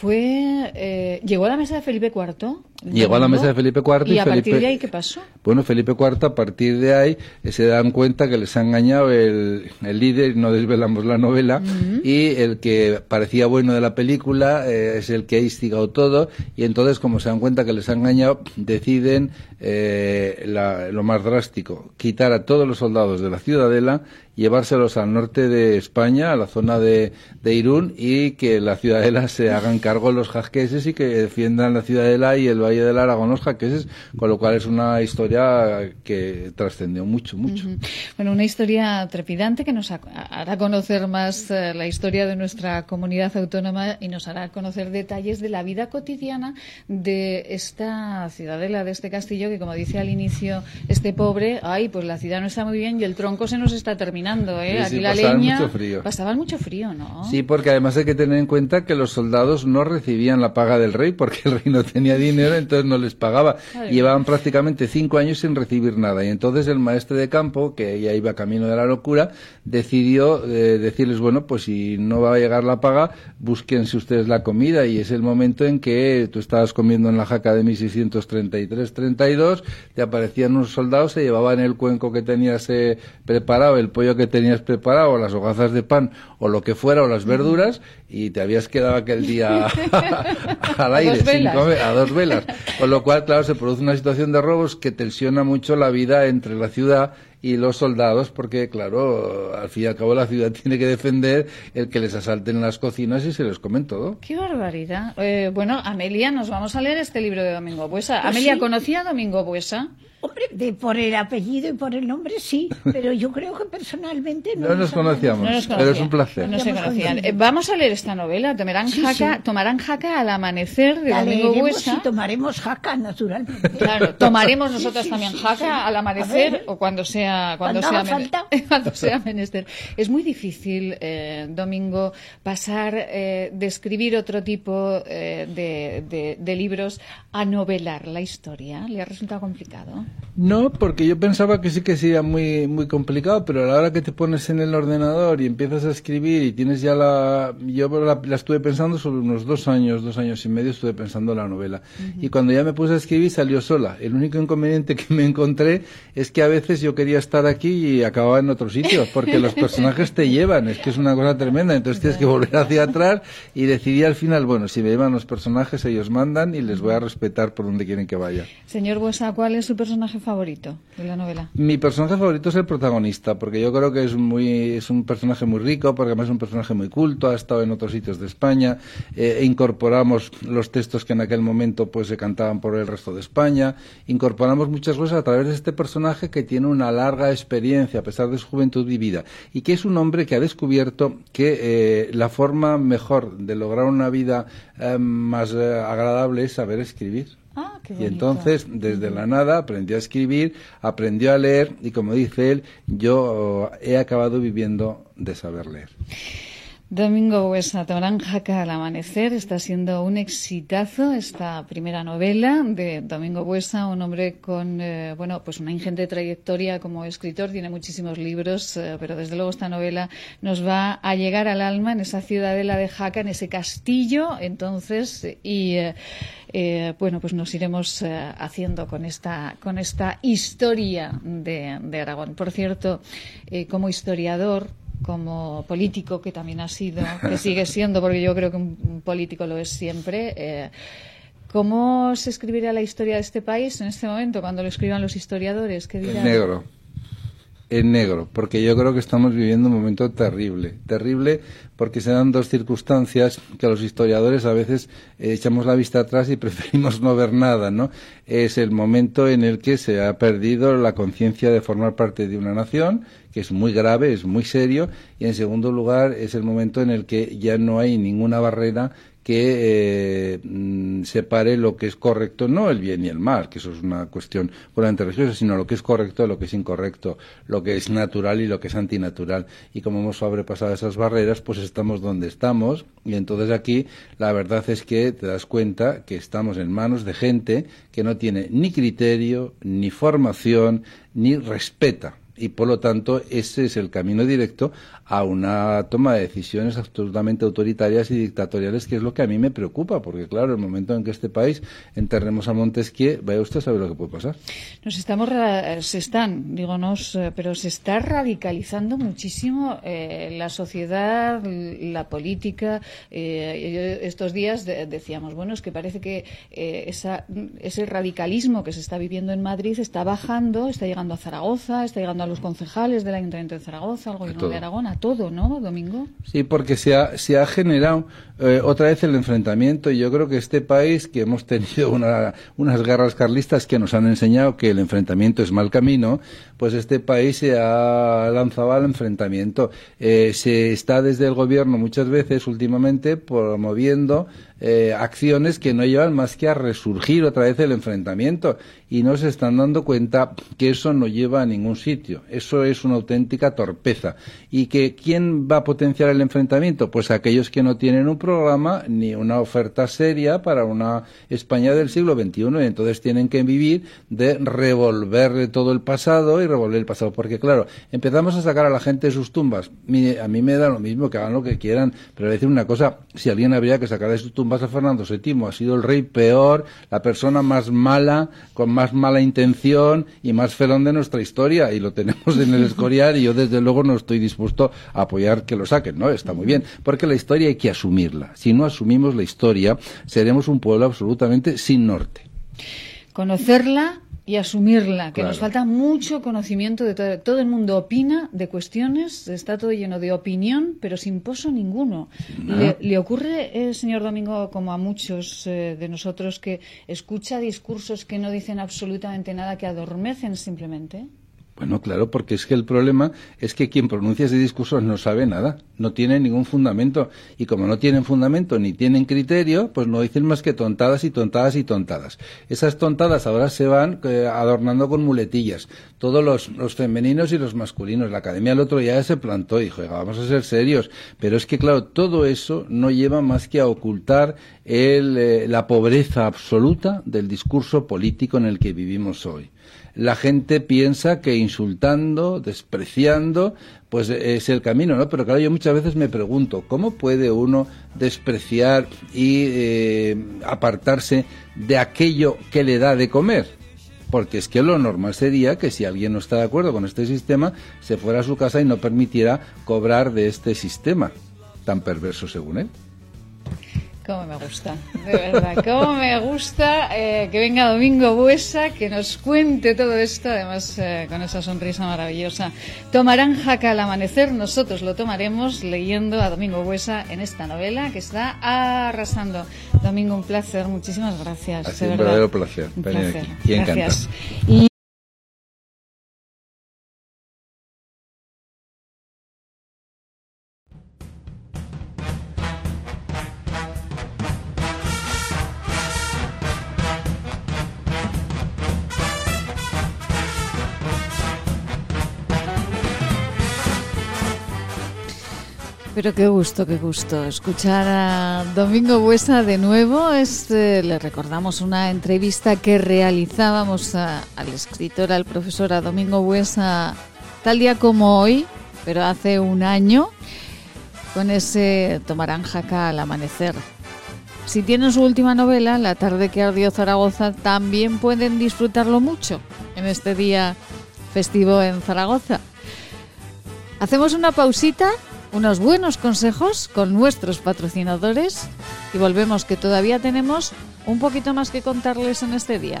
Fue, eh, llegó a la mesa de Felipe IV. Llegó a la mesa de Felipe IV y, y a partir de ahí qué pasó. Bueno, Felipe IV, a partir de ahí, eh, se dan cuenta que les ha engañado el, el líder, no desvelamos la novela, y el que parecía bueno de la película eh, es el que ha instigado todo, y entonces, como se dan cuenta que les ha engañado, deciden eh, la- lo más drástico, quitar a todos los soldados de la ciudadela, llevárselos al norte de España, a la zona de, Irún, y que la ciudadela se hagan cargo los jasqueses y que defiendan la ciudadela y el Valle del Aragón los jaqueses, con lo cual es una historia que trascendió mucho, mucho. Bueno, una historia trepidante que nos ha- hará conocer más eh, la historia de nuestra comunidad autónoma y nos hará conocer detalles de la vida cotidiana de esta ciudadela, de este castillo, que como dice al inicio este pobre, ay, pues la ciudad no está muy bien y el tronco se nos está terminando, ¿eh? Sí, Aquí sí, la pasaban leña. mucho frío. Pasaban mucho frío, ¿no? Sí, porque además hay que tener en cuenta que los soldados no recibían la paga del rey porque el rey no tenía dinero, entonces no les pagaba. Llevaban prácticamente cinco años sin recibir nada. Y entonces el maestre de campo, que ya iba camino de la locura, decidió eh, decirles, bueno, pues si no va a llegar la paga, búsquense ustedes la comida. Y es el momento en que tú estabas comiendo en la jaca de 1633-32, te aparecían unos soldados, se llevaban el cuenco que tenías eh, preparado, el pollo que tenías preparado, las hogazas de pan o lo que fuera, o las verduras, y te habías quedado aquel día <laughs> <laughs> al A aire, dos sin velas. comer, a dos velas. Con lo cual, claro, se produce una situación de robos que tensiona mucho la vida entre la ciudad y los soldados, porque, claro, al fin y al cabo la ciudad <laughs> tiene que defender el que les asalten las cocinas y se les comen todo. Qué barbaridad. Eh, bueno, Amelia, nos vamos a leer este libro de Domingo Buesa. Pues Amelia, sí. ¿conocía a Domingo Buesa? Hombre, de, por el apellido y por el nombre sí, pero yo creo que personalmente no, No nos conocíamos, No nos pero es un placer. No se conocían. Eh, vamos a leer esta novela, Tomarán, Sí, jaca, sí. Tomarán jaca al amanecer de La Domingo Buesa. y tomaremos jaca, naturalmente. Claro, tomaremos nosotros también sí, jaca sí. al amanecer o cuando sea cuando Cuando sea falta. <laughs> cuando sea menester. Es muy difícil, eh, Domingo, pasar eh, de escribir otro tipo eh, de, de- de libros a novelar la historia. ¿Le ha resultado complicado? No, porque yo pensaba que sí que sería muy muy complicado, pero a la hora que te pones en el ordenador y empiezas a escribir y tienes ya la... Yo la, la estuve pensando sobre unos dos años, dos años y medio estuve pensando la novela. Y cuando ya me puse a escribir salió sola. El único inconveniente que me encontré es que a veces yo quería estar aquí y acababa en otro sitio, porque los personajes te llevan, es que es una cosa tremenda. Entonces tienes que volver hacia atrás y decidí al final, bueno, si me llevan los personajes, ellos mandan y les voy a respetar por donde quieren que vaya. Señor Buesa, ¿cuál es su personaje favorito de la novela? Mi personaje favorito es el protagonista, porque yo creo que es muy es un personaje muy rico, porque además es un personaje muy culto, ha estado en otros sitios de España, eh, incorporamos los textos que en aquel momento pues se cantaban por el resto de España, incorporamos muchas cosas a través de este personaje que tiene una larga experiencia a pesar de su juventud vivida y que es un hombre que ha descubierto que eh, la forma mejor de lograr una vida eh, más eh, agradable es saber escribir. Ah, qué Y entonces, desde la nada, aprendió a escribir, aprendió a leer y, como dice él, yo oh, he acabado viviendo de saber leer. Domingo Buesa, Jaca al amanecer, está siendo un exitazo esta primera novela de Domingo Buesa, un hombre con, eh, bueno, pues una ingente trayectoria como escritor, tiene muchísimos libros, eh, pero desde luego esta novela nos va a llegar al alma en esa ciudadela de Jaca, en ese castillo, entonces, y eh, bueno, pues nos iremos haciendo con esta, con esta historia de, de Aragón. Por cierto, como historiador, como político que también ha sido, que sigue siendo, porque yo creo que un político lo es siempre. eh, ¿Cómo se escribirá la historia de este país en este momento, cuando lo escriban los historiadores? ¿Qué En dirán? negro. En negro, porque yo creo que estamos viviendo un momento terrible. Terrible porque se dan dos circunstancias que los historiadores a veces eh, echamos la vista atrás y <laughs> preferimos no ver nada, ¿no? Es el momento en el que se ha perdido la conciencia de formar parte de una nación, que es muy grave, es muy serio, y en segundo lugar es el momento en el que ya no hay ninguna barrera que eh, mm, separe lo que es correcto, no el bien y el mal, que eso es una cuestión puramente religiosa, sino lo que es correcto lo que es incorrecto, lo que es natural y lo que es antinatural. Y como hemos sobrepasado esas barreras, pues estamos donde estamos. Y entonces aquí la verdad es que te das cuenta que estamos en manos de gente que no tiene ni criterio, ni formación, ni respeta y por lo tanto ese es el camino directo a una toma de decisiones absolutamente autoritarias y dictatoriales, que es lo que a mí me preocupa, porque claro, el momento en que este país enterremos a Montesquieu, vaya usted a saber lo que puede pasar. Nos estamos, se están, digo nos, eh, pero se está radicalizando muchísimo eh, la sociedad, la política. Eh, estos días de- decíamos, bueno, es que parece que eh, esa, ese radicalismo que se está viviendo en Madrid está bajando, está llegando a Zaragoza, está llegando a los concejales del Ayuntamiento de Zaragoza, al Gobierno de Aragón, a todo, ¿no, Domingo? Sí, porque se ha, se ha generado eh, otra vez el enfrentamiento y yo creo que este país, que hemos tenido una- unas guerras carlistas que nos han enseñado que el enfrentamiento es mal camino, pues este país se ha lanzado al enfrentamiento. Eh, se está desde el gobierno muchas veces últimamente promoviendo eh, acciones que no llevan más que a resurgir otra vez el enfrentamiento y no se están dando cuenta que eso no lleva a ningún sitio. Eso es una auténtica torpeza. ¿Y que quién va a potenciar el enfrentamiento? Pues aquellos que no tienen un programa ni una oferta seria para una España del siglo XXI y entonces tienen que vivir de revolver todo el pasado y revolver el pasado. Porque claro, empezamos a sacar a la gente de sus tumbas. Mire, a mí me da lo mismo que hagan lo que quieran, pero voy a decir una cosa, si alguien habría que sacar de sus tumbas a Fernando VII, ha sido el rey peor, la persona más mala, con más mala intención y más felón de nuestra historia, y lo tenemos en el <laughs> Escorial, y yo desde luego no estoy dispuesto a apoyar que lo saquen, ¿no? Está muy bien, porque la historia hay que asumirla. Si no asumimos la historia, seremos un pueblo absolutamente sin norte. conocerla y asumirla, que Claro. nos falta mucho conocimiento de todo. Todo el mundo opina de cuestiones, está todo lleno de opinión, pero sin pozo ninguno. ¿Le, le ocurre, eh, señor Domingo, como a muchos eh, de nosotros, que escucha discursos que no dicen absolutamente nada, que adormecen simplemente? Bueno, claro, porque es que el problema es que quien pronuncia ese discurso no sabe nada, no tiene ningún fundamento. Y como no tienen fundamento ni tienen criterio, pues no dicen más que tontadas y tontadas y tontadas. Esas tontadas ahora se van eh, adornando con muletillas. Todos los, femeninos y los masculinos. La academia el otro día se plantó y dijo, "Oiga, vamos a ser serios. Pero es que, claro, todo eso no lleva más que a ocultar el, eh, la pobreza absoluta del discurso político en el que vivimos hoy. La gente piensa que insultando, despreciando, pues es el camino, ¿no? Pero claro, yo muchas veces me pregunto, ¿cómo puede uno despreciar y eh, apartarse de aquello que le da de comer? Porque es que lo normal sería que si alguien no está de acuerdo con este sistema, se fuera a su casa y no permitiera cobrar de este sistema tan perverso según él. Cómo me gusta, de verdad, cómo me gusta eh, que venga Domingo Buesa, que nos cuente todo esto, además eh, con esa sonrisa maravillosa. Tomarán jaca al amanecer, nosotros lo tomaremos leyendo a Domingo Buesa en esta novela que está arrasando. Domingo, un placer, muchísimas gracias. Ha sido un verdad. verdadero placer Un venir aquí. Y encantado. gracias. Pero qué gusto, qué gusto escuchar a Domingo Buesa de nuevo. Es, eh, le recordamos una entrevista que realizábamos a- al escritor, al profesor a Domingo Buesa, tal día como hoy, pero hace un año, con ese Tomarán jaca al amanecer. Si tienen su última novela, La tarde que ardió Zaragoza, también pueden disfrutarlo mucho en este día festivo en Zaragoza. Hacemos una pausita, unos buenos consejos con nuestros patrocinadores y volvemos que todavía tenemos un poquito más que contarles en este día.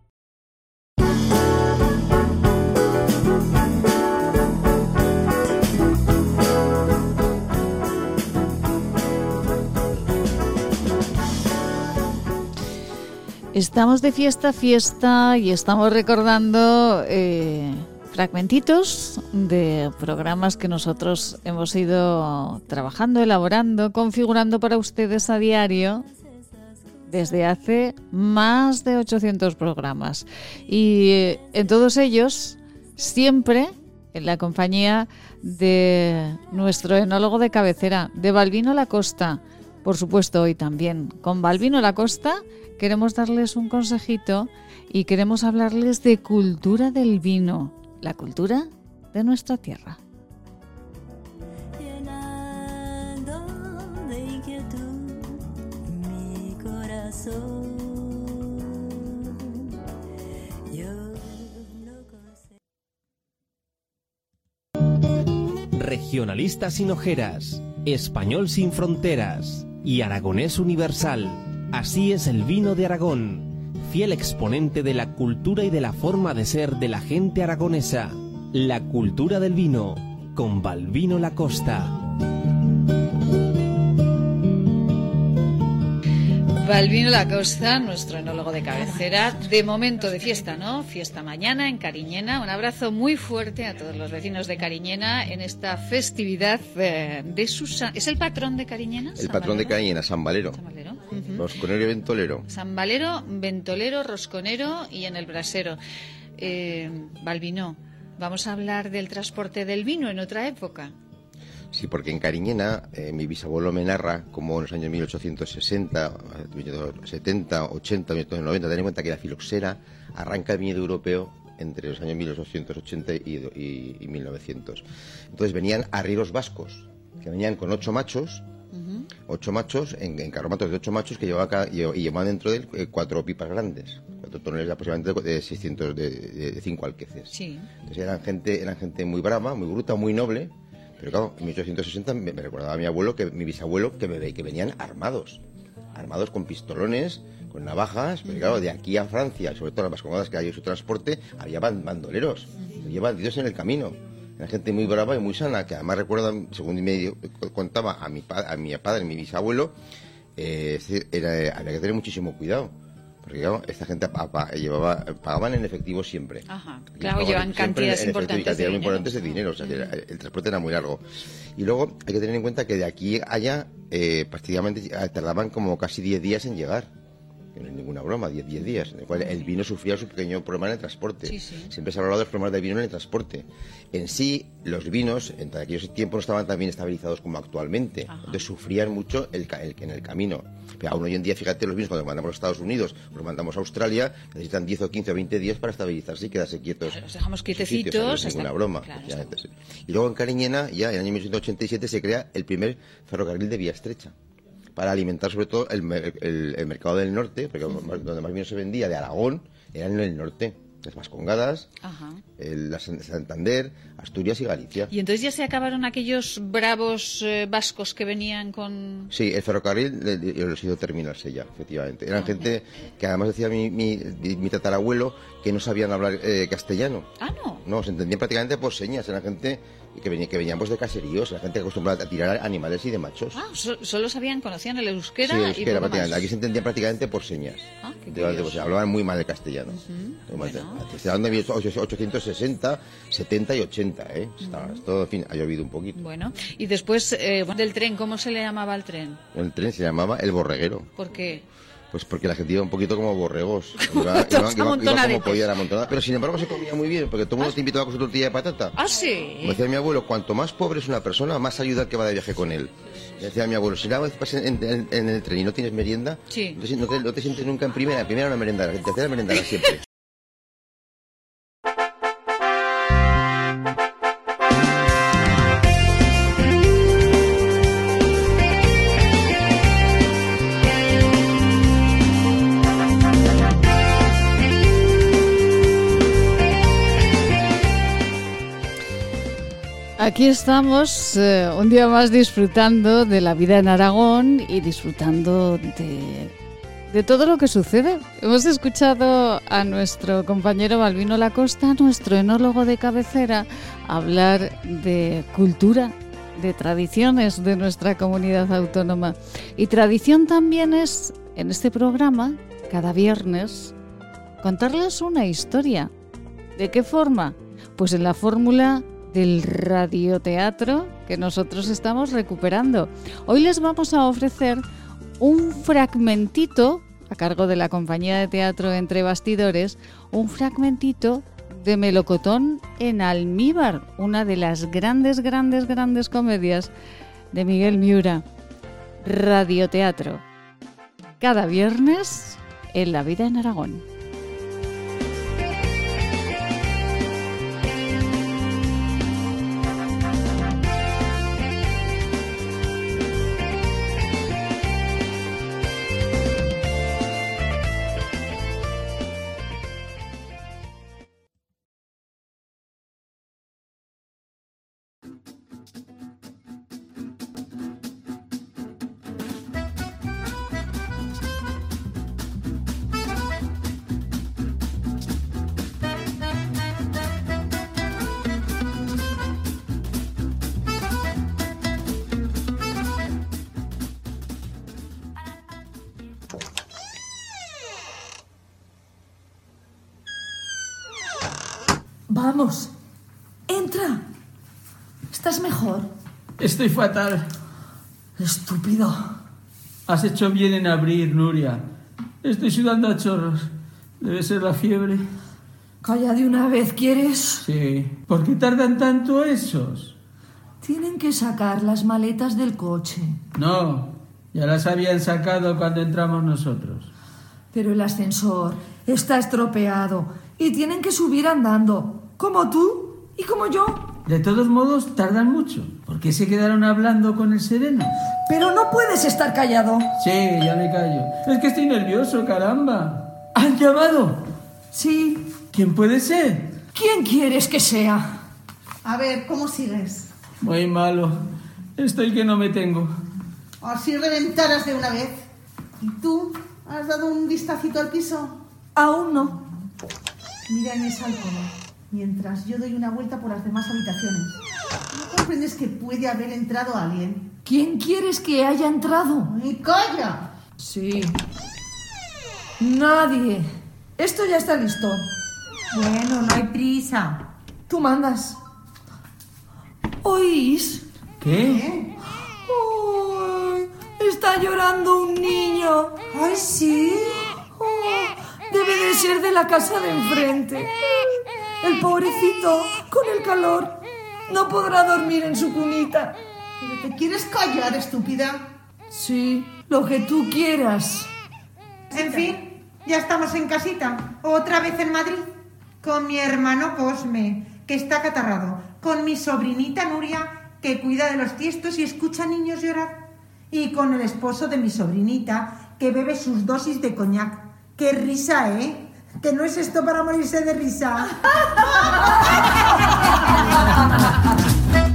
Estamos de fiesta, fiesta y estamos recordando eh, fragmentitos de programas que nosotros hemos ido trabajando, elaborando, configurando para ustedes a diario desde hace más de 800 programas. Y eh, en todos ellos, siempre en la compañía de nuestro enólogo de cabecera, de Balbino Lacosta por supuesto hoy también con Balbino Lacosta, queremos darles un consejito y queremos hablarles de cultura del vino, la cultura de nuestra tierra. Regionalistas sin ojeras, español sin fronteras y aragonés universal. Así es el vino de Aragón, fiel exponente de la cultura y de la forma de ser de la gente aragonesa. La cultura del vino, con Balvino Lacosta. Balvino Lacosta, nuestro enólogo de cabecera, de momento de fiesta, ¿no? Fiesta mañana en Cariñena. Un abrazo muy fuerte a todos los vecinos de Cariñena en esta festividad eh, de Susana. ¿Es el patrón de Cariñena? El patrón de? Cariñena, San Valero. San Valero. Ujú. Rosconero y Ventolero. San Valero, Ventolero, Rosconero y en el Brasero. Eh, Balbino, vamos a hablar del transporte del vino en otra época. Sí, porque en Cariñena eh, mi bisabuelo me narra como en los años 1860, eh, 70, 80, 1990, ten en cuenta que la filoxera arranca el viñedo europeo entre los años 1880 y, y- y 1900. Entonces venían arrieros vascos, que venían con ocho machos, ocho machos, en, en carromatos de ocho machos que llevaba cada- y llevaban dentro de él eh, cuatro pipas grandes, cuatro toneladas de aproximadamente de 600 de, de, de cinco alqueces. Sí. Entonces eran gente, eran gente muy brava, muy bruta, muy noble. Pero claro, en 1860 me, recordaba a mi abuelo, que mi bisabuelo, que, me, que venían armados. Armados con pistolones, con navajas. Pero claro, de aquí a Francia, sobre todo las vascongadas que hay en su transporte, había ban- bandoleros. Había bandidos en el camino. Era gente muy brava y muy sana, que además recuerdan, según me contaba a mi, a mi padre, mi bisabuelo, eh, era- había que tener muchísimo cuidado. Porque claro, esta gente llevaba, pagaban en efectivo siempre. Ajá. Claro, llevan cantidades importantes de cantidades importantes de dinero. O sea, que el, transporte era muy largo. Y luego hay que tener en cuenta que de aquí a allá eh, prácticamente tardaban como casi 10 días en llegar. No es ninguna broma, 10 10 días. En el cual el vino sufría su pequeño problema en el transporte. Sí, sí. Siempre se ha hablado de los problemas del vino en el transporte. En sí, los vinos en aquellos tiempos no estaban tan bien estabilizados como actualmente. Entonces sufrían mucho el, el- en el camino. Pero aún hoy en día, fíjate, los vinos cuando los mandamos a Estados Unidos, los mandamos a Australia, necesitan 10 o 15 o 20 días para estabilizarse y quedarse quietos. Los dejamos quietecitos. no es ninguna broma. Claro. Y luego en Cariñena, ya en el año 1987, se crea el primer ferrocarril de vía estrecha para alimentar sobre todo el, el- el mercado del norte, porque donde más vino se vendía de Aragón era en el norte, las Vascongadas, el, Santander, Asturias y Galicia. Y entonces ya se acabaron aquellos bravos eh, vascos que venían con... Sí, el ferrocarril le- los hizo terminarse ya, efectivamente. Eran gente que además decía mi, mi, mi tatarabuelo que no sabían hablar eh, castellano. Ah, no. No, se entendían prácticamente por señas. Era gente que, venía, que venían pues, de caseríos, era gente acostumbrada a tirar animales y de machos. Ah, so- solo sabían, conocían el euskera, sí, el y euskera, poco prácticamente. más. Aquí se entendía prácticamente por señas. Ah, qué De- o sea, hablaban muy mal el castellano. Mal. Estoy hablando de 1860, 70 y 80, ¿eh? Está- Esto, en fin, ha llovido un poquito. Bueno, y después eh, del tren, ¿cómo se le llamaba al tren? El tren se llamaba El Borreguero. ¿Por qué? Pues porque la gente iba un poquito como borregos. <laughs> Iba, iba- iba- iba como podía la amontonada. Pero sin embargo se comía muy bien, porque todo el mundo te invitaba con su tortilla de patata. Ah, sí. Como decía mi abuelo, cuanto más pobre es una persona, más ayuda que va de viaje con él. Decía mi abuelo, si una vez vas en, en- en el tren y no tienes merienda, Sí. no, te, no sientes nunca en primera. En primera una merendada, en tercera merendada siempre. <laughs> Aquí estamos eh, un día más disfrutando de la vida en Aragón y disfrutando de, de todo lo que sucede. Hemos escuchado a nuestro compañero Balvino Lacosta, nuestro enólogo de cabecera, hablar de cultura, de tradiciones de nuestra comunidad autónoma. Y tradición también es, en este programa, cada viernes, contarles una historia. ¿De qué forma? Pues en la fórmula del radioteatro que nosotros estamos recuperando. Hoy les vamos a ofrecer un fragmentito, a cargo de la compañía de teatro Entre Bastidores, un fragmentito de Melocotón en Almíbar, una de las grandes, grandes, grandes comedias de Miguel Miura. Radioteatro. Cada viernes en La Vida en Aragón. Estoy fatal. Estúpido. Has hecho bien en abrir, Nuria. Estoy sudando a chorros. Debe ser la fiebre. Calla de una vez, ¿quieres? Sí. ¿Por qué tardan tanto esos? Tienen que sacar las maletas del coche. No, ya las habían sacado cuando entramos nosotros. Pero el ascensor está estropeado y tienen que subir andando, como tú y como yo. De todos modos, tardan mucho. ¿Por qué se quedaron hablando con el sereno? Pero no puedes estar callado. Sí, ya me callo. Es que estoy nervioso, caramba. ¿Han llamado? Sí. ¿Quién puede ser? ¿Quién quieres que sea? A ver, ¿cómo sigues? Muy malo. Estoy que no me tengo. Así reventaras de una vez. ¿Y tú? ¿Has dado un vistacito al piso? Aún no. Mira en esa alcoba, mientras yo doy una vuelta por las demás habitaciones. ¿No comprendes que puede haber entrado alguien? ¿Quién quieres que haya entrado? ¡Y calla! Sí. Nadie. Esto ya está listo. Bueno, no hay prisa. Tú mandas. ¿Oís? ¿Qué? ¡Ay! Está llorando un niño. ¡Ay, sí! Oh, debe de ser de la casa de enfrente. El pobrecito, con el calor, no podrá dormir en su cunita. ¿Pero te quieres callar, estúpida? Sí, lo que tú quieras. En fin, ya estamos en casita. Otra vez en Madrid. Con mi hermano Cosme, que está catarrado. Con mi sobrinita Nuria, que cuida de los tiestos y escucha a niños llorar. Y con el esposo de mi sobrinita, que bebe sus dosis de coñac. ¡Qué risa, eh! Que no es esto para morirse de risa. <laughs>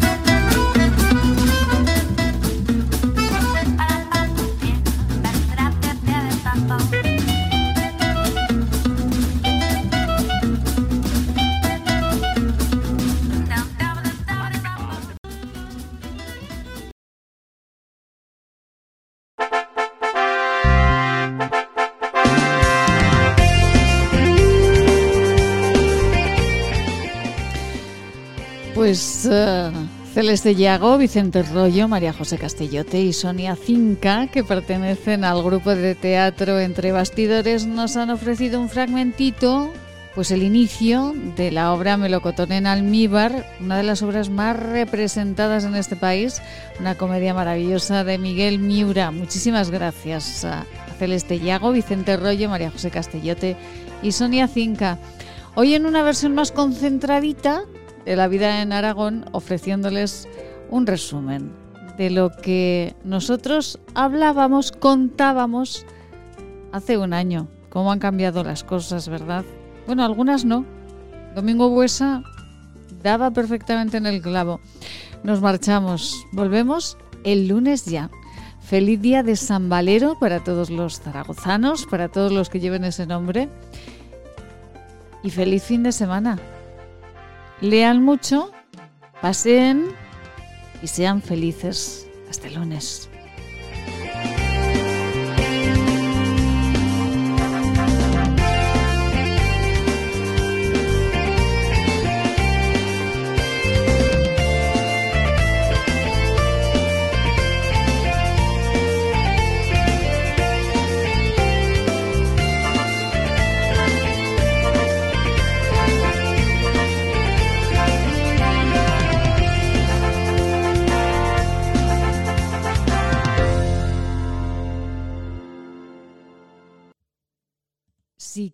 Pues eh, Celeste Llago, Vicente Rollo, María José Castellote y Sonia Cinca, que pertenecen al grupo de teatro Entre Bastidores, nos han ofrecido un fragmentito, pues el inicio de la obra Melocotón en almíbar, una de las obras más representadas en este país, una comedia maravillosa de Miguel Miura. Muchísimas gracias a Celeste Llago, Vicente Rollo, María José Castellote y Sonia Cinca. Hoy en una versión más concentradita de la vida en Aragón, ofreciéndoles un resumen de lo que nosotros hablábamos, contábamos hace un año. Cómo han cambiado las cosas, ¿verdad? Bueno, algunas no. Domingo Buesa daba perfectamente en el clavo. Nos marchamos. Volvemos el lunes ya. Feliz día de San Valero para todos los zaragozanos, para todos los que lleven ese nombre. Y feliz fin de semana. Lean mucho, paseen y sean felices. Hasta el lunes.